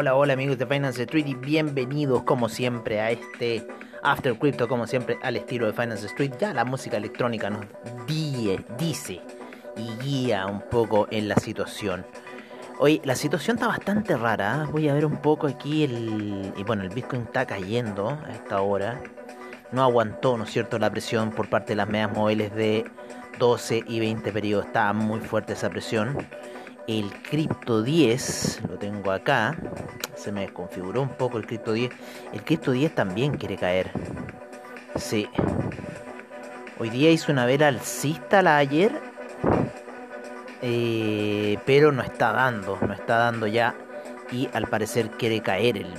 Hola, hola, amigos de Finance Street y bienvenidos como siempre a este After Crypto, como siempre al estilo de Finance Street. Ya la música electrónica nos dice y guía un poco en la situación. Hoy la situación está bastante rara. ¿eh? Voy a ver un poco aquí el... Y bueno, el Bitcoin está cayendo a esta hora. No aguantó, ¿no es cierto?, la presión por parte de las medias móviles de 12 y 20 periodos. Está muy fuerte esa presión el Crypto 10, lo tengo acá, se me desconfiguró un poco el Crypto 10, el Crypto 10 también quiere caer, sí, hoy día hizo una vela alcista la ayer, eh, pero no está dando, no está dando ya y al parecer quiere caer el,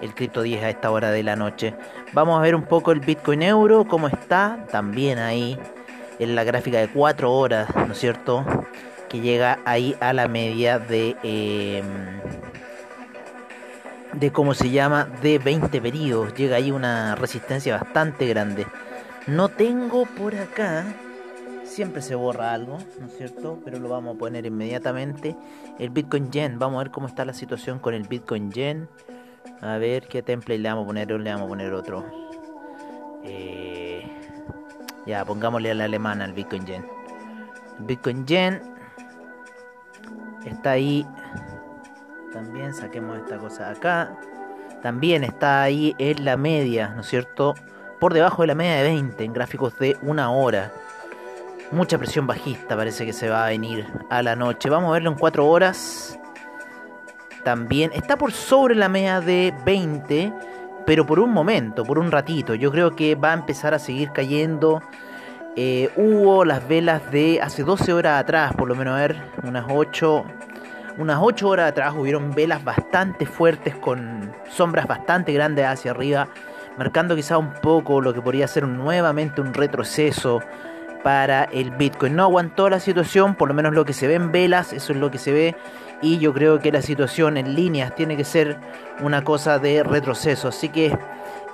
el Crypto 10 a esta hora de la noche. Vamos a ver un poco el Bitcoin Euro, cómo está, también ahí en la gráfica de 4 horas, ¿no es cierto? Que llega ahí a la media de em, de cómo se llama de 20 periodos llega ahí una resistencia bastante grande. No tengo por acá siempre se borra algo no es cierto pero lo vamos a poner inmediatamente. El bitcoin yen vamos a ver cómo está la situación con el bitcoin yen. A ver qué template le vamos a poner le vamos a poner otro. Eh, ya pongámosle a la alemana al bitcoin yen. Bitcoin yen está ahí. También saquemos esta cosa de acá. También está ahí en la media, ¿no es cierto? Por debajo de la media de 20 en gráficos de una hora. Mucha presión bajista parece que se va a venir a la noche. Vamos a verlo en 4 horas. También está por sobre la media de 20, pero por un momento, por un ratito. Yo creo que va a empezar a seguir cayendo. Eh, hubo las velas de hace 12 horas atrás, por lo menos a ver, unas 8, unas 8 horas atrás hubieron velas bastante fuertes con sombras bastante grandes hacia arriba, marcando quizá un poco lo que podría ser nuevamente un retroceso para el Bitcoin. No aguantó la situación, por lo menos lo que se ve en velas, eso es lo que se ve. Y yo creo que la situación en líneas tiene que ser una cosa de retroceso. Así que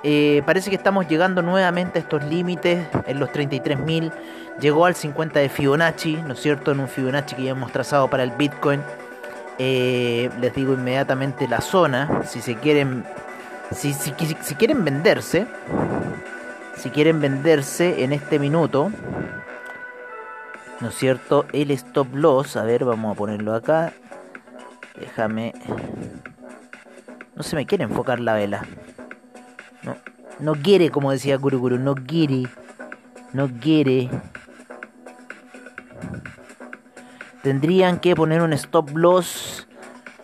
eh, parece que estamos llegando nuevamente a estos límites en los 33.000. Llegó al 50 de Fibonacci, ¿no es cierto? En un Fibonacci que ya hemos trazado para el Bitcoin. Eh, les digo inmediatamente la zona. Si se quieren. Si, si, si quieren venderse. Si quieren venderse en este minuto. ¿No es cierto? El stop loss. A ver, vamos a ponerlo acá. Déjame. No se me quiere enfocar la vela. No, no quiere, como decía Guru no quiere. No quiere. Tendrían que poner un stop loss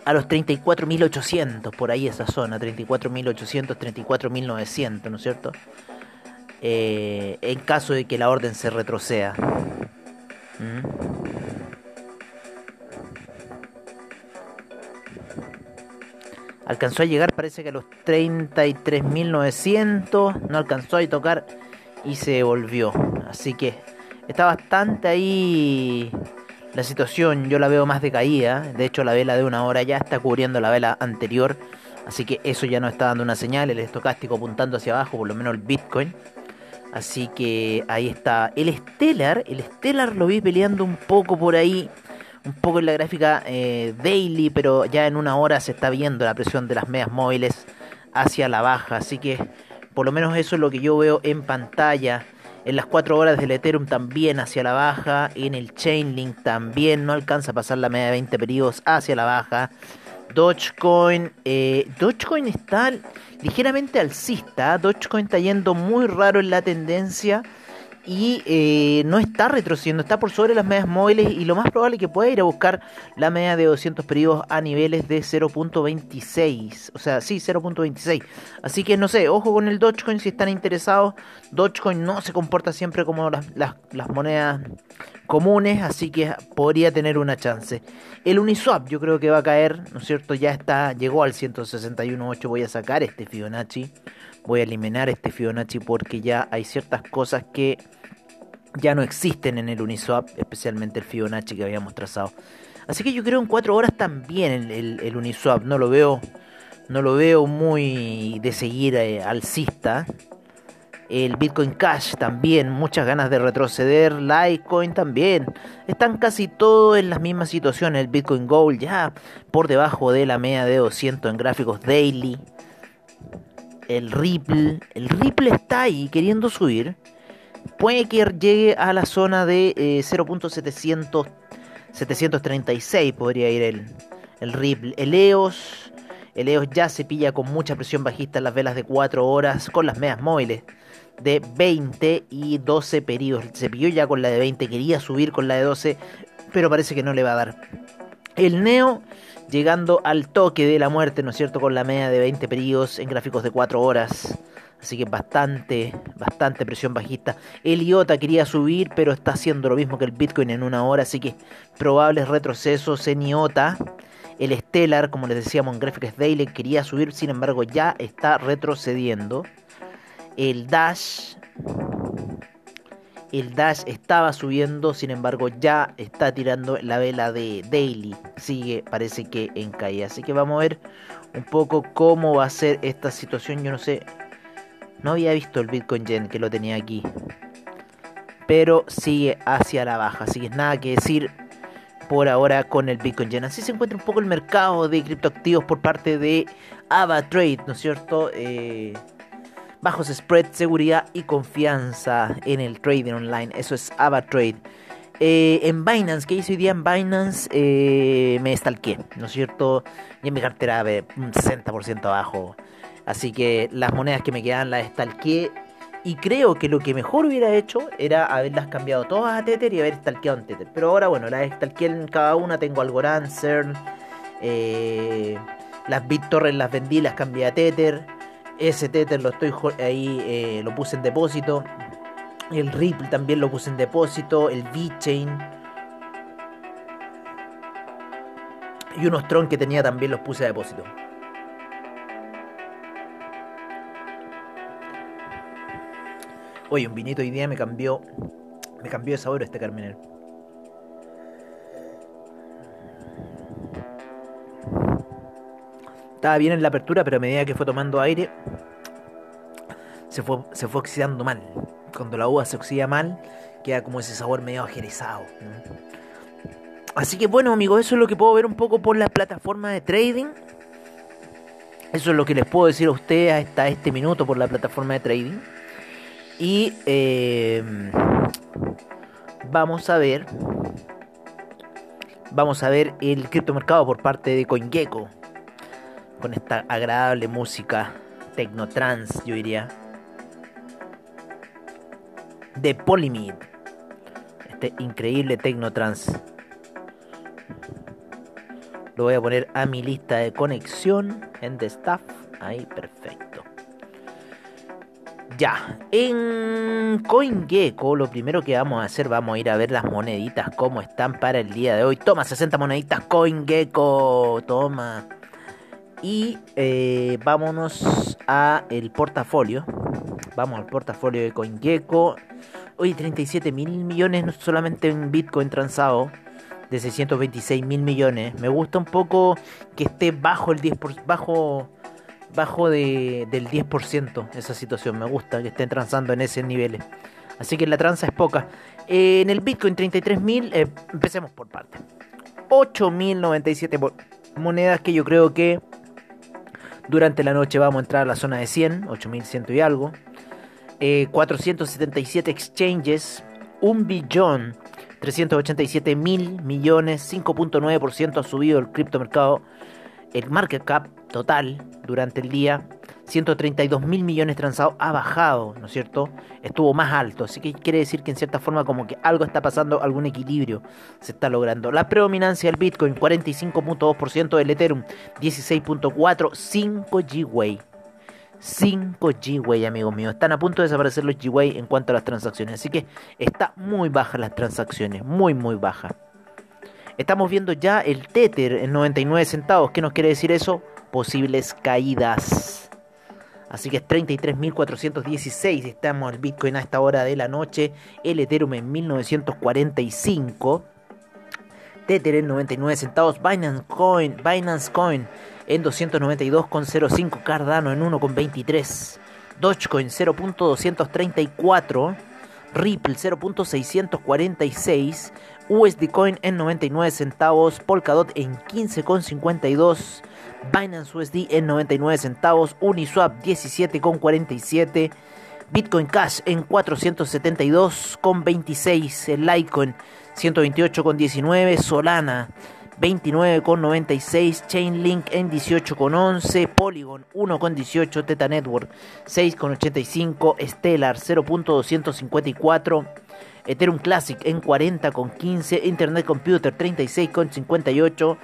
a los 34.800, por ahí esa zona, 34.800, 34.900, ¿no es cierto? Eh, en caso de que la orden se retroceda. ¿Mm? Alcanzó a llegar, parece que a los 33.900. No alcanzó a tocar y se volvió. Así que está bastante ahí la situación. Yo la veo más decaída. De hecho, la vela de una hora ya está cubriendo la vela anterior. Así que eso ya no está dando una señal. El estocástico apuntando hacia abajo, por lo menos el Bitcoin. Así que ahí está. El Stellar, el Stellar lo vi peleando un poco por ahí un poco en la gráfica eh, daily, pero ya en una hora se está viendo la presión de las medias móviles hacia la baja. Así que por lo menos eso es lo que yo veo en pantalla. En las 4 horas del Ethereum también hacia la baja. En el Chainlink también no alcanza a pasar la media de 20 periodos hacia la baja. Dogecoin, eh, Dogecoin está ligeramente alcista. Dogecoin está yendo muy raro en la tendencia y eh, no está retrocediendo, está por sobre las medias móviles y lo más probable es que pueda ir a buscar la media de 200 periodos a niveles de 0.26, o sea, sí, 0.26. Así que no sé, ojo con el Dogecoin si están interesados. Dogecoin no se comporta siempre como las, las monedas comunes, así que podría tener una chance. El Uniswap yo creo que va a caer, ¿no es cierto? Ya está, llegó al 161.8, voy a sacar este Fibonacci voy a eliminar este Fibonacci porque ya hay ciertas cosas que ya no existen en el Uniswap, especialmente el Fibonacci que habíamos trazado. Así que yo creo en 4 horas también el, Uniswap, no lo veo no lo veo muy de seguir eh, alcista. El Bitcoin Cash también, muchas ganas de retroceder. Litecoin también. Están casi todos en las mismas situaciones. El Bitcoin Gold ya por debajo de la media de 200 en gráficos daily. El Ripple. El Ripple está ahí queriendo subir. Puede que llegue a la zona de 0.736. Podría ir el, el Ripple. El EOS. El EOS ya se pilla con mucha presión bajista en las velas de 4 horas con las medias móviles de 20 y 12 periodos. Se pilló ya con la de 20, quería subir con la de 12, pero parece que no le va a dar. El Neo llegando al toque de la muerte, ¿no es cierto? Con la media de 20 periodos en gráficos de 4 horas. Así que bastante, bastante presión bajista. El IOTA quería subir, pero está haciendo lo mismo que el Bitcoin en una hora. Así que probables retrocesos en IOTA. El Stellar, como les decíamos en Graphics Daily, quería subir, sin embargo ya está retrocediendo. El Dash. El Dash estaba subiendo, sin embargo ya está tirando la vela de Daily. Sigue, parece que en caída. Así que vamos a ver un poco cómo va a ser esta situación. Yo no sé. No había visto el Bitcoin Gen que lo tenía aquí. Pero sigue hacia la baja. Así que nada que decir por ahora con el Bitcoin Gen. Así se encuentra un poco el mercado de criptoactivos por parte de AvaTrade, ¿no es cierto? Eh, bajos spread, seguridad y confianza en el trading online. Eso es AvaTrade. Eh, en Binance, ¿qué hice hoy día en Binance? Eh, me stalkeé, ¿no es cierto? Y en mi cartera un 60% abajo. Así que las monedas que me quedan las stalkeé y creo que lo que mejor hubiera hecho era haberlas cambiado todas a Tether y haber stalkeado en Tether. Pero ahora, bueno, las stalkeé en cada una. Tengo Algorand, CERN. Eh, las BitTorrent las vendí, las cambié a Tether. Ese lo estoy ahí, eh, lo puse en depósito. El Ripple también lo puse en depósito. El VeChain. Y unos Tron que tenía también los puse a depósito. Oye, un vinito hoy día me cambió. Me cambió de sabor este Carmenel. Estaba bien en la apertura, pero a medida que fue tomando aire, se fue, se fue oxidando mal. Cuando la uva se oxida mal, queda como ese sabor medio ajerezado. Así que bueno, amigos, eso es lo que puedo ver un poco por las plataformas de trading. Eso es lo que les puedo decir a ustedes hasta este minuto por la plataforma de trading. Y eh, vamos a ver. Vamos a ver el criptomercado por parte de CoinGecko. Con esta agradable música Trans, yo diría. De Polymid. Este increíble Trans. Lo voy a poner a mi lista de conexión en The Staff. Ahí, perfecto. Ya, en CoinGecko lo primero que vamos a hacer, vamos a ir a ver las moneditas cómo están para el día de hoy. Toma, 60 moneditas CoinGecko, toma. Y eh, vámonos a el portafolio. Vamos al portafolio de CoinGecko. Hoy 37 mil millones solamente en Bitcoin transado de 626 mil millones. Me gusta un poco que esté bajo el 10%, bajo bajo de, del 10% esa situación. Me gusta que estén transando en ese nivel. Así que la tranza es poca. Eh, en el Bitcoin 33.000, eh, empecemos por parte. 8.097 monedas que yo creo que durante la noche vamos a entrar a la zona de 100, 8.100 y algo. 477 eh, exchanges, 1 billón 387 mil millones, 5.9% ha subido el criptomercado, el market cap total durante el día. 132 mil millones transados ha bajado, ¿no es cierto? Estuvo más alto, así que quiere decir que en cierta forma como que algo está pasando, algún equilibrio se está logrando. La predominancia del Bitcoin 45.2%, del Ethereum 16.4%, 5 G-Way. 5 G-Way, amigos míos. Están a punto de desaparecer los G-Way en cuanto a las transacciones. Así que está muy baja las transacciones, muy, muy baja. Estamos viendo ya el Tether en 99 centavos. ¿Qué nos quiere decir eso? Posibles caídas. Así que es 33.416. Estamos el Bitcoin a esta hora de la noche. El Ethereum en 1945. Tether en 99 centavos. Binance Coin, Binance Coin en 292,05. Cardano en 1,23. Dogecoin 0.234, Ripple 0.646, USD Coin en 99 centavos, Polkadot en 15,52, Binance USD en 99 centavos, Uniswap 17,47, Bitcoin Cash en 472,26, el Litecoin 128,19, Solana 29,96, Chainlink en 18,11, Polygon 1,18, Teta Network 6,85, Stellar 0.254, Ethereum Classic en 40,15, Internet Computer 36,58,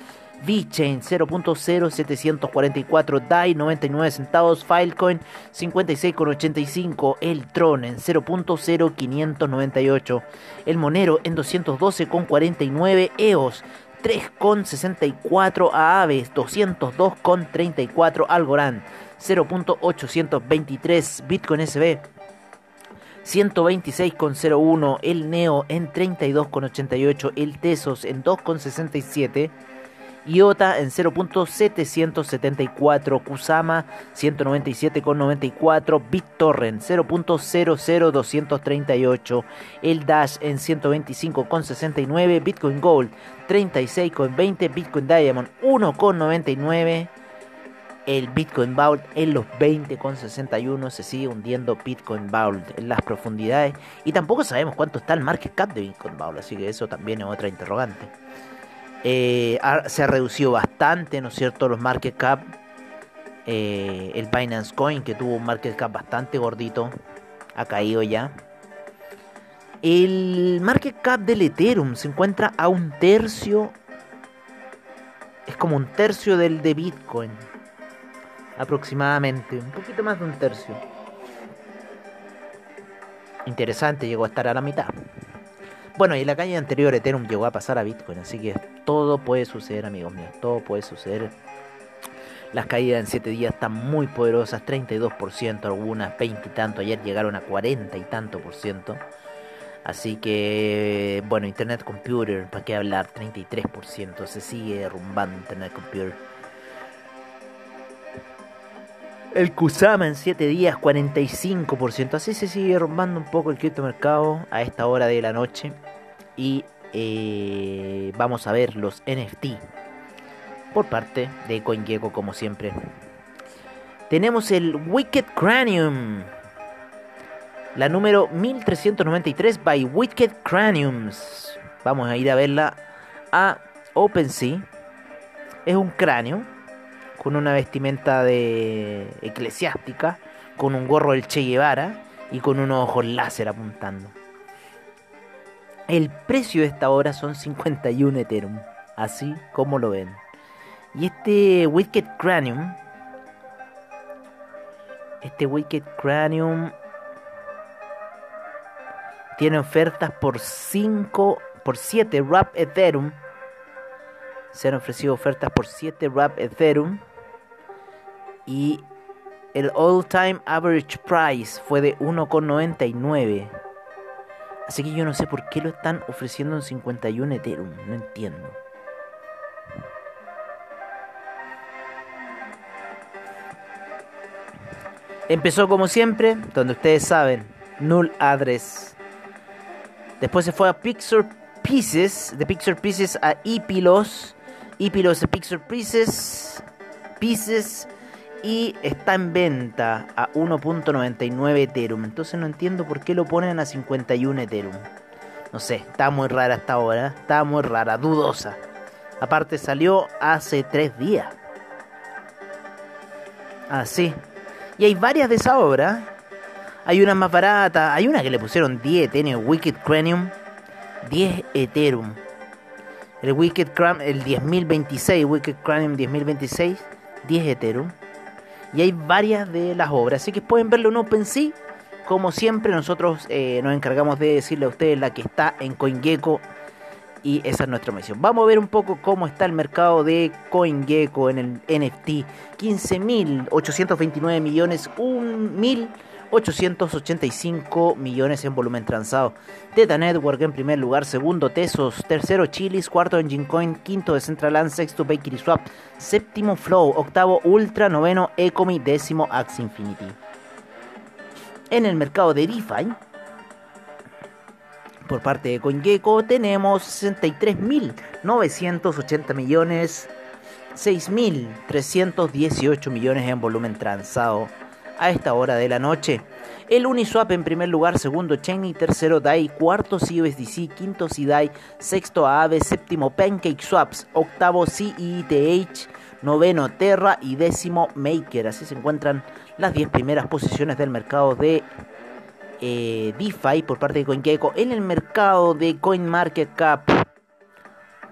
VeChain 0.0744, DAI 99 centavos, Filecoin 56,85, el Tron en 0.0598, el Monero en 212,49, EOS 3,64 a Aves 202,34 Algorand 0.823 Bitcoin SB 126,01 el Neo en 32,88 el Tesos en 2,67 IOTA en 0.774, Kusama 197,94, BitTorrent 0.00238, el Dash en 125,69, Bitcoin Gold 36,20, Bitcoin Diamond 1,99. El Bitcoin Vault en los 20,61 se sigue hundiendo Bitcoin Vault en las profundidades y tampoco sabemos cuánto está el market cap de Bitcoin Vault, así que eso también es otra interrogante. Eh, se ha reducido bastante, ¿no es cierto?, los market cap. Eh, el Binance Coin, que tuvo un market cap bastante gordito, ha caído ya. El market cap del Ethereum se encuentra a un tercio. Es como un tercio del de Bitcoin. Aproximadamente. Un poquito más de un tercio. Interesante, llegó a estar a la mitad. Bueno, y la calle anterior Ethereum llegó a pasar a Bitcoin, así que todo puede suceder, amigos míos, todo puede suceder. Las caídas en 7 días están muy poderosas, 32%, algunas 20 y tanto, ayer llegaron a 40 y tanto por ciento. Así que, bueno, Internet Computer, ¿para qué hablar? 33%, se sigue derrumbando Internet Computer. El Kusama en 7 días 45%. Así se sigue derrumbando un poco el criptomercado a esta hora de la noche. Y eh, vamos a ver los NFT por parte de CoinGecko como siempre. Tenemos el Wicked Cranium. La número 1393 by Wicked Craniums. Vamos a ir a verla a OpenSea. Es un cráneo con una vestimenta de eclesiástica, con un gorro del Che Guevara y con unos ojos láser apuntando. El precio de esta hora son 51 Ethereum, así como lo ven. Y este Wicked Cranium, este Wicked Cranium tiene ofertas por 5, por 7 Wrap Ethereum. Se han ofrecido ofertas por 7 Wrap Ethereum y el all time average price fue de 1,99. Así que yo no sé por qué lo están ofreciendo en 51 Ethereum, no entiendo. Empezó como siempre, donde ustedes saben, null address. Después se fue a Pixar Pieces, de Pixar Pieces a Ipilos, Ipilos a Pixar Pieces, Pieces y está en venta a 1.99 Ethereum. Entonces no entiendo por qué lo ponen a 51 Ethereum. No sé, está muy rara esta hora, está muy rara, dudosa. Aparte salió hace 3 días. Así. Ah, y hay varias de esa obra. Hay una más barata, hay una que le pusieron 10 Ethereum, Wicked Cranium. 10 Ethereum. El Wicked Cranium, el 10.026, Wicked Cranium 10.026, 10 Ethereum y hay varias de las obras, así que pueden verlo en OpenSea. Como siempre, nosotros eh, nos encargamos de decirle a ustedes la que está en CoinGecko y esa es nuestra misión. Vamos a ver un poco cómo está el mercado de CoinGecko en el NFT. 15.829 millones, 1.000 885 millones en volumen transado. Teta Network en primer lugar, segundo Tesos, tercero Chilis, cuarto Engine Coin, quinto Decentraland, sexto Bakery Swap, séptimo Flow, octavo Ultra, noveno Ecomi, décimo Axe Infinity. En el mercado de DeFi, por parte de CoinGecko, tenemos 63.980 millones, 6.318 millones en volumen transado a esta hora de la noche. El Uniswap en primer lugar, segundo Chainlink, tercero DAI, cuarto CUSDC, quinto CDAI, sexto AAVE, séptimo Pancake Swaps, octavo CETH, noveno Terra y décimo Maker. Así se encuentran las 10 primeras posiciones del mercado de eh, DeFi por parte de CoinGecko. En el mercado de CoinMarketCap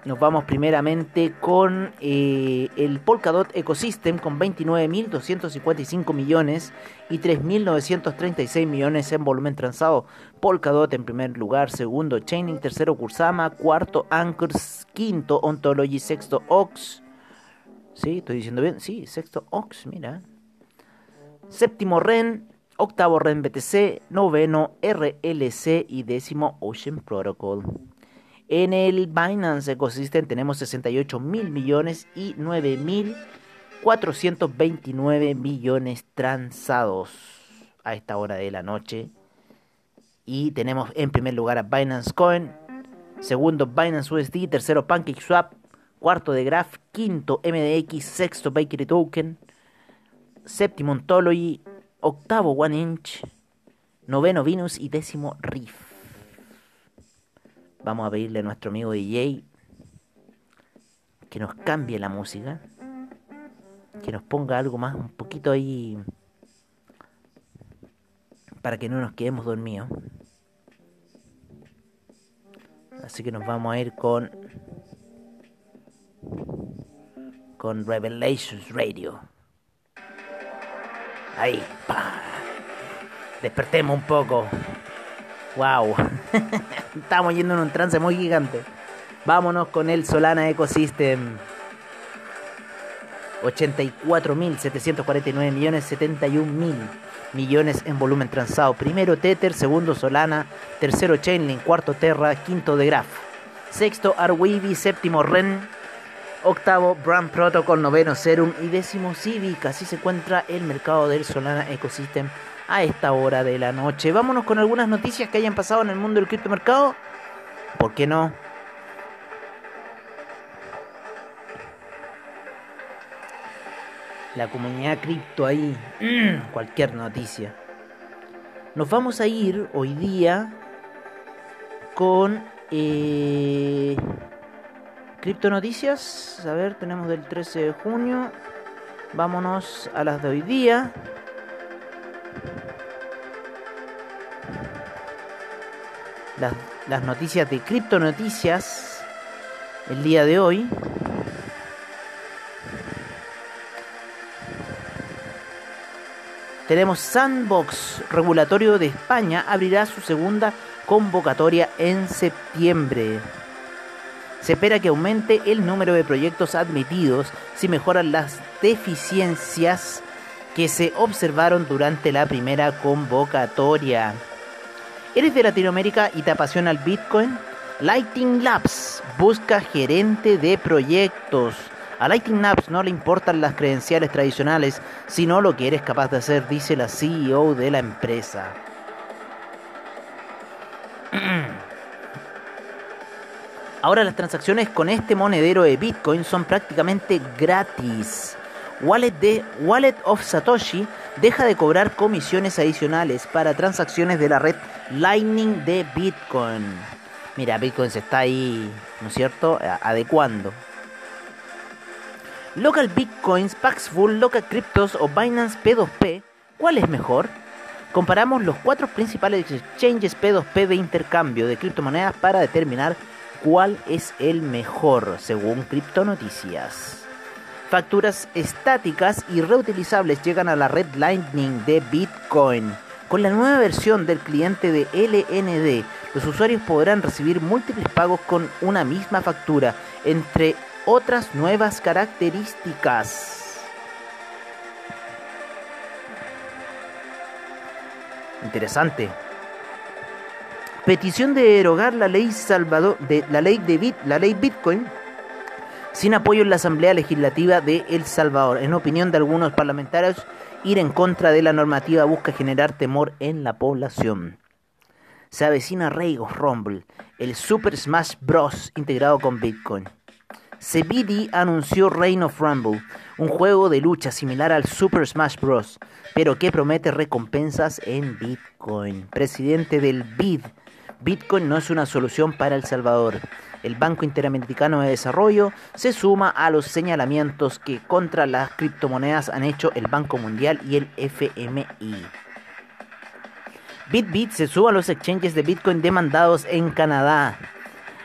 nos vamos primeramente con eh, el Polkadot Ecosystem con 29.255 millones y 3.936 millones en volumen transado. Polkadot en primer lugar, segundo Chainlink, tercero Kursama, cuarto Anchors, quinto Ontology, sexto Ox. ¿Sí? ¿Estoy diciendo bien? Sí, sexto Ox, mira. Séptimo REN, octavo REN BTC, noveno RLC y décimo Ocean Protocol. En el Binance Ecosystem tenemos 68 mil millones y 9 mil 429 millones transados a esta hora de la noche. Y tenemos en primer lugar a Binance Coin, segundo Binance USD, tercero PancakeSwap, cuarto de Graph, quinto MDX, sexto Bakery Token, séptimo Ontology, octavo One Inch, noveno Venus y décimo Riff. Vamos a pedirle a nuestro amigo DJ que nos cambie la música, que nos ponga algo más, un poquito ahí, para que no nos quedemos dormidos. Así que nos vamos a ir con con Revelations Radio. Ahí, pa. Despertemos un poco. Wow. Estamos yendo en un trance muy gigante. Vámonos con el Solana Ecosystem. 84.749 millones, 71.000 millones en volumen transado. Primero Tether, segundo Solana, tercero Chainlink, cuarto Terra, quinto The Graph, sexto Arweavy, séptimo Ren, octavo Brand Protocol, noveno Serum y décimo Civic. Así se encuentra el mercado del Solana Ecosystem a esta hora de la noche. Vámonos con algunas noticias que hayan pasado en el mundo del criptomercado. ¿Por qué no? La comunidad cripto ahí, cualquier noticia. Nos vamos a ir hoy día con eh, cripto noticias. A ver, tenemos del 13 de junio. Vámonos a las de hoy día. Las, noticias de Cripto Noticias el día de hoy. Tenemos Sandbox Regulatorio de España abrirá su segunda convocatoria en septiembre. Se espera que aumente el número de proyectos admitidos si mejoran las deficiencias que se observaron durante la primera convocatoria. ¿Eres de Latinoamérica y te apasiona el Bitcoin? Lighting Labs busca gerente de proyectos. A Lighting Labs no le importan las credenciales tradicionales, sino lo que eres capaz de hacer, dice la CEO de la empresa. Ahora las transacciones con este monedero de Bitcoin son prácticamente gratis. Wallet de Wallet of Satoshi deja de cobrar comisiones adicionales para transacciones de la red Lightning de Bitcoin. Mira, Bitcoin se está ahí, ¿no es cierto?, adecuando. Local Bitcoins, Paxful, Local Cryptos o Binance P2P, ¿cuál es mejor? Comparamos los cuatro principales exchanges P2P de intercambio de criptomonedas para determinar cuál es el mejor, según Criptonoticias. Facturas estáticas y reutilizables llegan a la red Lightning de Bitcoin. Con la nueva versión del cliente de LND, los usuarios podrán recibir múltiples pagos con una misma factura, entre otras nuevas características. Interesante. Petición de derogar la ley Salvador de la ley de la ley Bitcoin sin apoyo en la Asamblea Legislativa de El Salvador. En opinión de algunos parlamentarios Ir en contra de la normativa busca generar temor en la población. Se avecina Reigos Rumble, el Super Smash Bros. integrado con Bitcoin. Cebidi anunció Reign of Rumble, un juego de lucha similar al Super Smash Bros., pero que promete recompensas en Bitcoin. Presidente del BID, Bitcoin no es una solución para El Salvador. El Banco Interamericano de Desarrollo se suma a los señalamientos que contra las criptomonedas han hecho el Banco Mundial y el FMI. BitBit se suma a los exchanges de Bitcoin demandados en Canadá.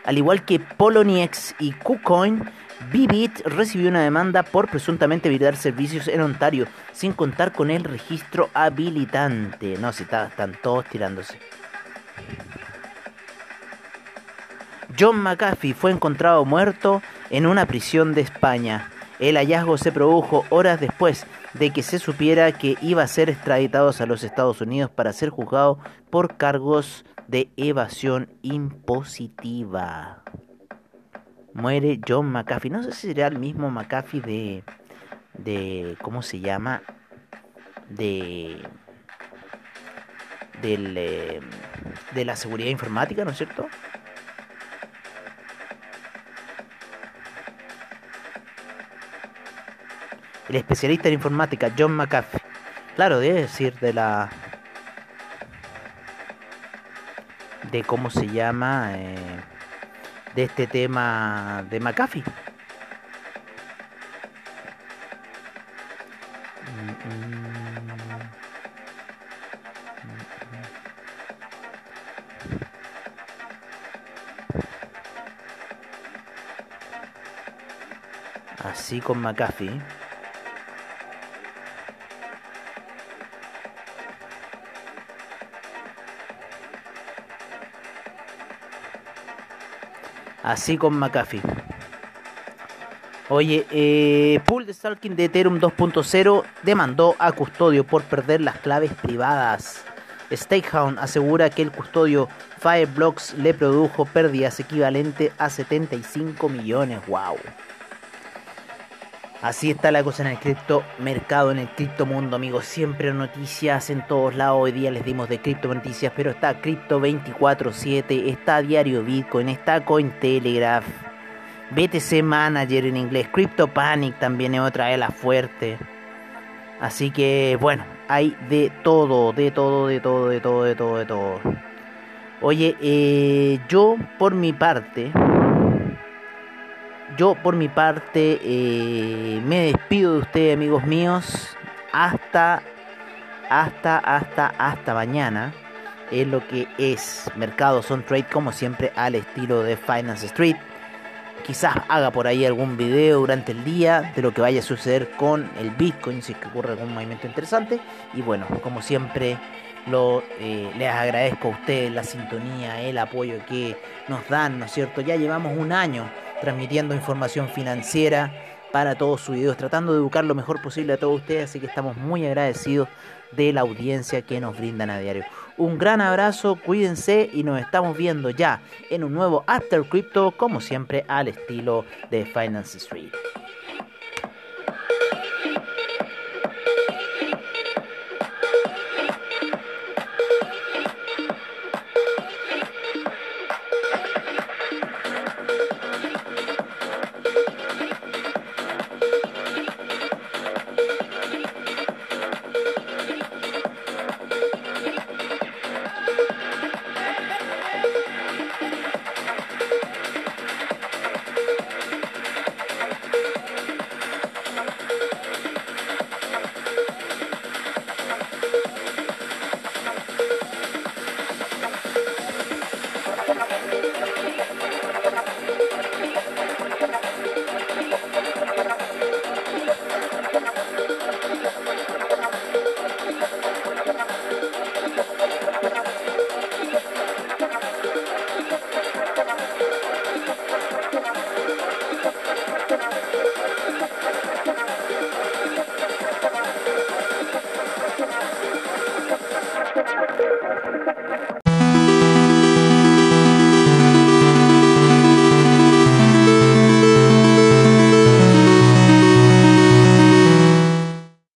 Al igual que Poloniex y KuCoin, Bibit recibió una demanda por presuntamente brindar servicios en Ontario sin contar con el registro habilitante. No, si están todos tirándose. John McAfee fue encontrado muerto en una prisión de España. El hallazgo se produjo horas después de que se supiera que iba a ser extraditado a los Estados Unidos para ser juzgado por cargos de evasión impositiva. Muere John McAfee. No sé si será el mismo McAfee de. de. ¿cómo se llama? De. Del, eh, de la seguridad informática, ¿no es cierto? El especialista en informática, John McAfee. Claro, debe decir de la de cómo se llama, eh, de este tema de McAfee. Así con McAfee. Así con McAfee. Oye, eh, Pool de Stalking de Ethereum 2.0 demandó a Custodio por perder las claves privadas. Stakehound asegura que el custodio Fireblocks le produjo pérdidas equivalentes a 75 millones. ¡Wow! Así está la cosa en el cripto mercado, en el cripto mundo, amigos. Siempre noticias en todos lados. Hoy día les dimos de cripto noticias, pero está Cripto 24/7, está Diario Bitcoin, está Cointelegraph, BTC Manager en inglés, Crypto Panic también es otra de las fuertes. Así que bueno, hay de todo, de todo, de todo, de todo, de todo, de todo. Oye, eh, yo por mi parte yo por mi parte eh, me despido de ustedes amigos míos. Hasta hasta hasta hasta mañana. Es lo que es. Mercados on Trade como siempre al estilo de Finance Street. Quizás haga por ahí algún video durante el día de lo que vaya a suceder con el Bitcoin si es que ocurre algún movimiento interesante. Y bueno como siempre lo, eh, les agradezco a ustedes la sintonía, el apoyo que nos dan, ¿no es cierto? Ya llevamos un año transmitiendo información financiera para todos sus videos, tratando de educar lo mejor posible a todos ustedes, así que estamos muy agradecidos de la audiencia que nos brindan a diario. Un gran abrazo, cuídense y nos estamos viendo ya en un nuevo After Crypto, como siempre al estilo de Finance Street.